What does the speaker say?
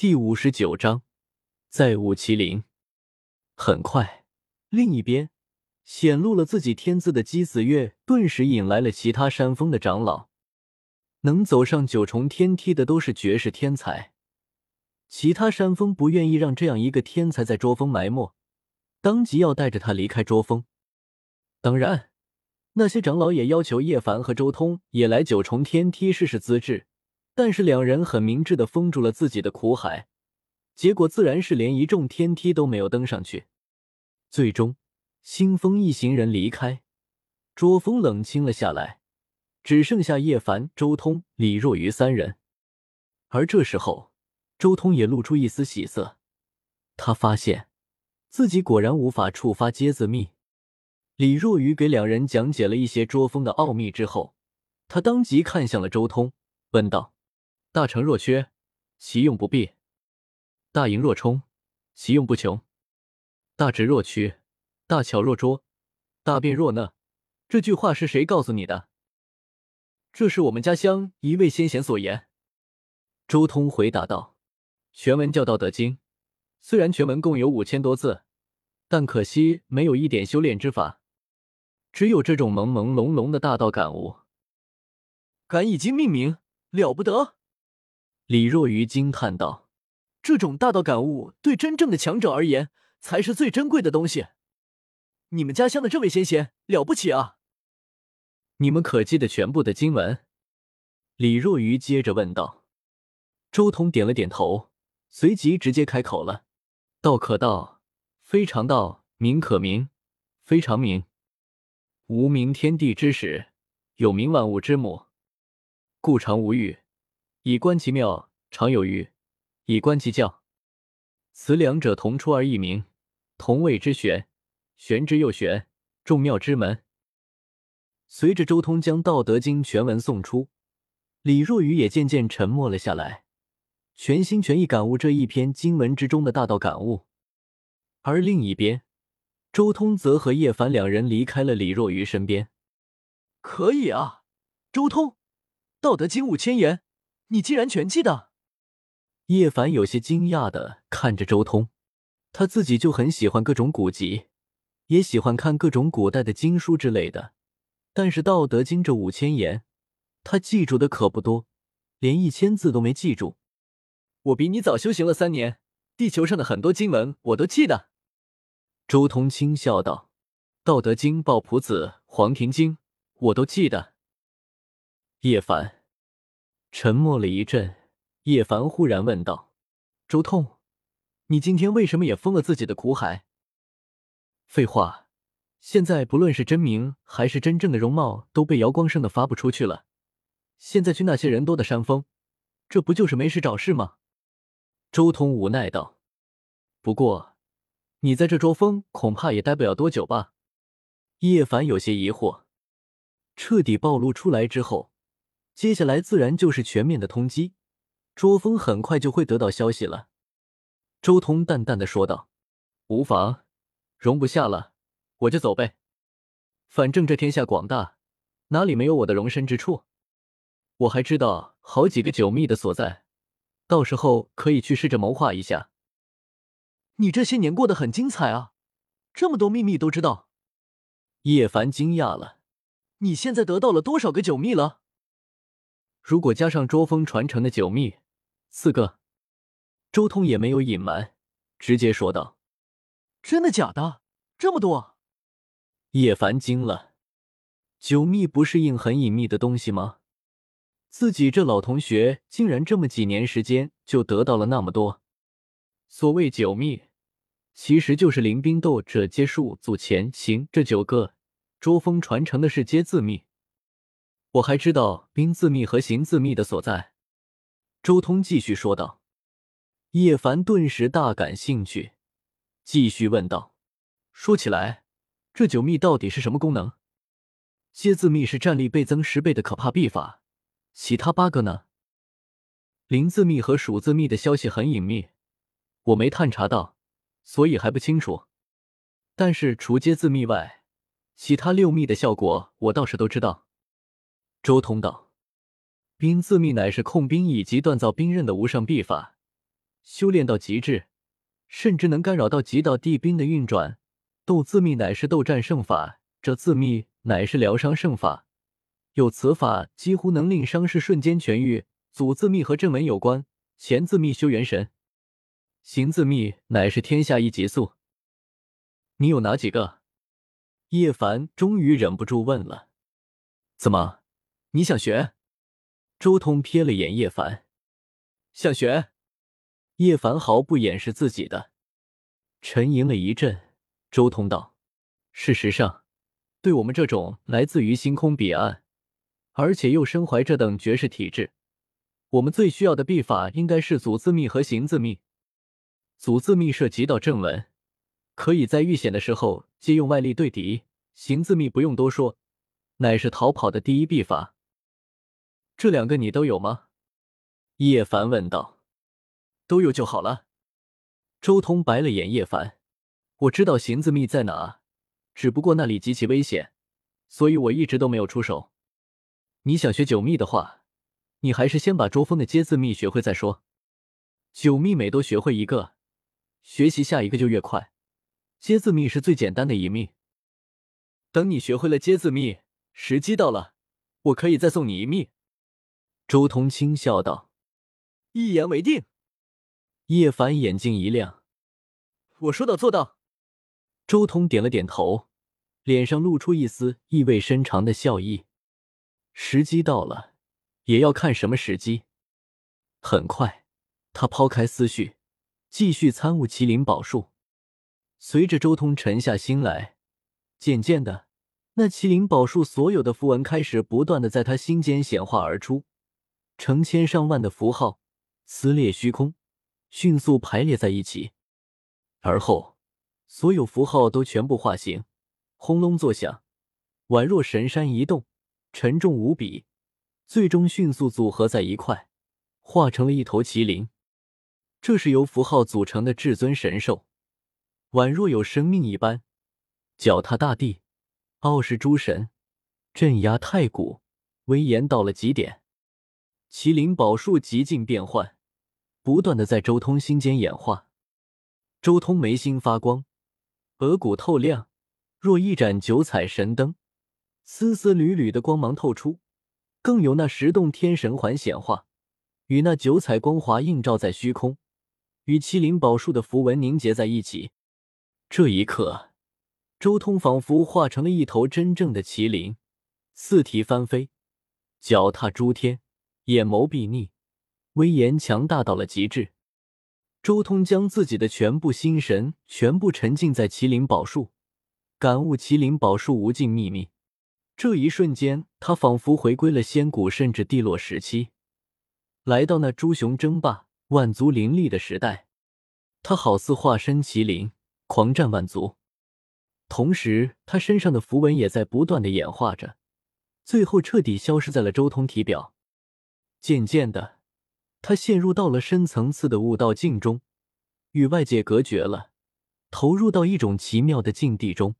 第五十九章，再舞麒麟。很快，另一边显露了自己天资的姬子月，顿时引来了其他山峰的长老。能走上九重天梯的都是绝世天才，其他山峰不愿意让这样一个天才在捉风埋没，当即要带着他离开捉风。当然，那些长老也要求叶凡和周通也来九重天梯试试资质。但是两人很明智的封住了自己的苦海，结果自然是连一众天梯都没有登上去。最终，星风一行人离开，捉风冷清了下来，只剩下叶凡、周通、李若愚三人。而这时候，周通也露出一丝喜色，他发现自己果然无法触发阶字密。李若愚给两人讲解了一些捉风的奥秘之后，他当即看向了周通，问道。大成若缺，其用不弊；大盈若冲，其用不穷；大直若屈，大巧若拙，大辩若讷。这句话是谁告诉你的？这是我们家乡一位先贤所言。周通回答道：“全文叫《道德经》，虽然全文共有五千多字，但可惜没有一点修炼之法，只有这种朦朦胧胧的大道感悟。敢以经命名，了不得！”李若愚惊叹道：“这种大道感悟，对真正的强者而言，才是最珍贵的东西。你们家乡的这位先贤了不起啊！你们可记得全部的经文？”李若愚接着问道。周通点了点头，随即直接开口了：“道可道，非常道；名可名，非常名。无名，天地之始；有名，万物之母。故常无欲。”以观其妙，常有余；以观其教，此两者同出而异名，同谓之玄。玄之又玄，众妙之门。随着周通将《道德经》全文诵出，李若愚也渐渐沉默了下来，全心全意感悟这一篇经文之中的大道感悟。而另一边，周通则和叶凡两人离开了李若愚身边。可以啊，周通，《道德经》五千言。你竟然全记得？叶凡有些惊讶的看着周通，他自己就很喜欢各种古籍，也喜欢看各种古代的经书之类的。但是《道德经》这五千言，他记住的可不多，连一千字都没记住。我比你早修行了三年，地球上的很多经文我都记得。周通轻笑道：“《道德经》《抱朴子》《黄庭经》，我都记得。”叶凡。沉默了一阵，叶凡忽然问道：“周通，你今天为什么也封了自己的苦海？”废话，现在不论是真名还是真正的容貌都被姚光胜的发不出去了。现在去那些人多的山峰，这不就是没事找事吗？”周通无奈道：“不过，你在这捉风恐怕也待不了多久吧？”叶凡有些疑惑。彻底暴露出来之后。接下来自然就是全面的通缉，卓峰很快就会得到消息了。周通淡淡的说道：“无妨，容不下了，我就走呗。反正这天下广大，哪里没有我的容身之处？我还知道好几个九秘的所在，到时候可以去试着谋划一下。你这些年过得很精彩啊，这么多秘密都知道。”叶凡惊讶了：“你现在得到了多少个九秘了？”如果加上捉风传承的九秘，四个。周通也没有隐瞒，直接说道：“真的假的？这么多？”叶凡惊了，九秘不是硬很隐秘的东西吗？自己这老同学竟然这么几年时间就得到了那么多。所谓九秘，其实就是临兵斗者皆术组前行这九个，捉风传承的是皆字秘。我还知道兵字密和行字密的所在。周通继续说道。叶凡顿时大感兴趣，继续问道：“说起来，这九密到底是什么功能？接字密是战力倍增十倍的可怕秘法，其他八个呢？灵字密和数字密的消息很隐秘，我没探查到，所以还不清楚。但是除接字密外，其他六密的效果我倒是都知道。”周通道：“兵自秘乃是控兵以及锻造兵刃的无上秘法，修炼到极致，甚至能干扰到极道地兵的运转。斗字秘乃是斗战胜法，这字秘乃是疗伤胜法。有此法，几乎能令伤势瞬间痊愈。祖字秘和阵纹有关，前字秘修元神，行字秘乃是天下一极速。你有哪几个？叶凡终于忍不住问了。怎么，你想学？周通瞥了眼叶凡，想学。叶凡毫不掩饰自己的，沉吟了一阵。周通道：“事实上，对我们这种来自于星空彼岸，而且又身怀这等绝世体质，我们最需要的秘法应该是祖字秘和行字秘。祖字秘涉及到正文，可以在遇险的时候借用外力对敌；行字秘不用多说，乃是逃跑的第一秘法。这两个你都有吗？”叶凡问道。“都有就好了。”周通白了眼叶凡。我知道行字密在哪，只不过那里极其危险，所以我一直都没有出手。你想学九秘的话，你还是先把周峰的接字秘学会再说。九秘每多学会一个，学习下一个就越快。接字秘是最简单的一秘。等你学会了接字秘，时机到了，我可以再送你一秘。周通轻笑道：“一言为定。”叶凡眼睛一亮：“我说到做到。”周通点了点头，脸上露出一丝意味深长的笑意。时机到了，也要看什么时机。很快，他抛开思绪，继续参悟麒麟宝术。随着周通沉下心来，渐渐的，那麒麟宝术所有的符文开始不断的在他心间显化而出，成千上万的符号撕裂虚空，迅速排列在一起，而后。所有符号都全部化形，轰隆作响，宛若神山移动，沉重无比。最终迅速组合在一块，化成了一头麒麟。这是由符号组成的至尊神兽，宛若有生命一般，脚踏大地，傲视诸神，镇压太古，威严到了极点。麒麟宝术极尽变幻，不断的在周通心间演化。周通眉心发光。额骨透亮，若一盏九彩神灯，丝丝缕缕的光芒透出，更有那十洞天神环显化，与那九彩光华映照在虚空，与麒麟宝术的符文凝结在一起。这一刻，周通仿佛化成了一头真正的麒麟，四蹄翻飞，脚踏诸天，眼眸睥睨，威严强大到了极致。周通将自己的全部心神全部沉浸在麒麟宝术，感悟麒麟宝术无尽秘密。这一瞬间，他仿佛回归了仙古甚至帝落时期，来到那诸雄争霸、万族林立的时代。他好似化身麒麟，狂战万族。同时，他身上的符文也在不断的演化着，最后彻底消失在了周通体表。渐渐的。他陷入到了深层次的悟道境中，与外界隔绝了，投入到一种奇妙的境地中。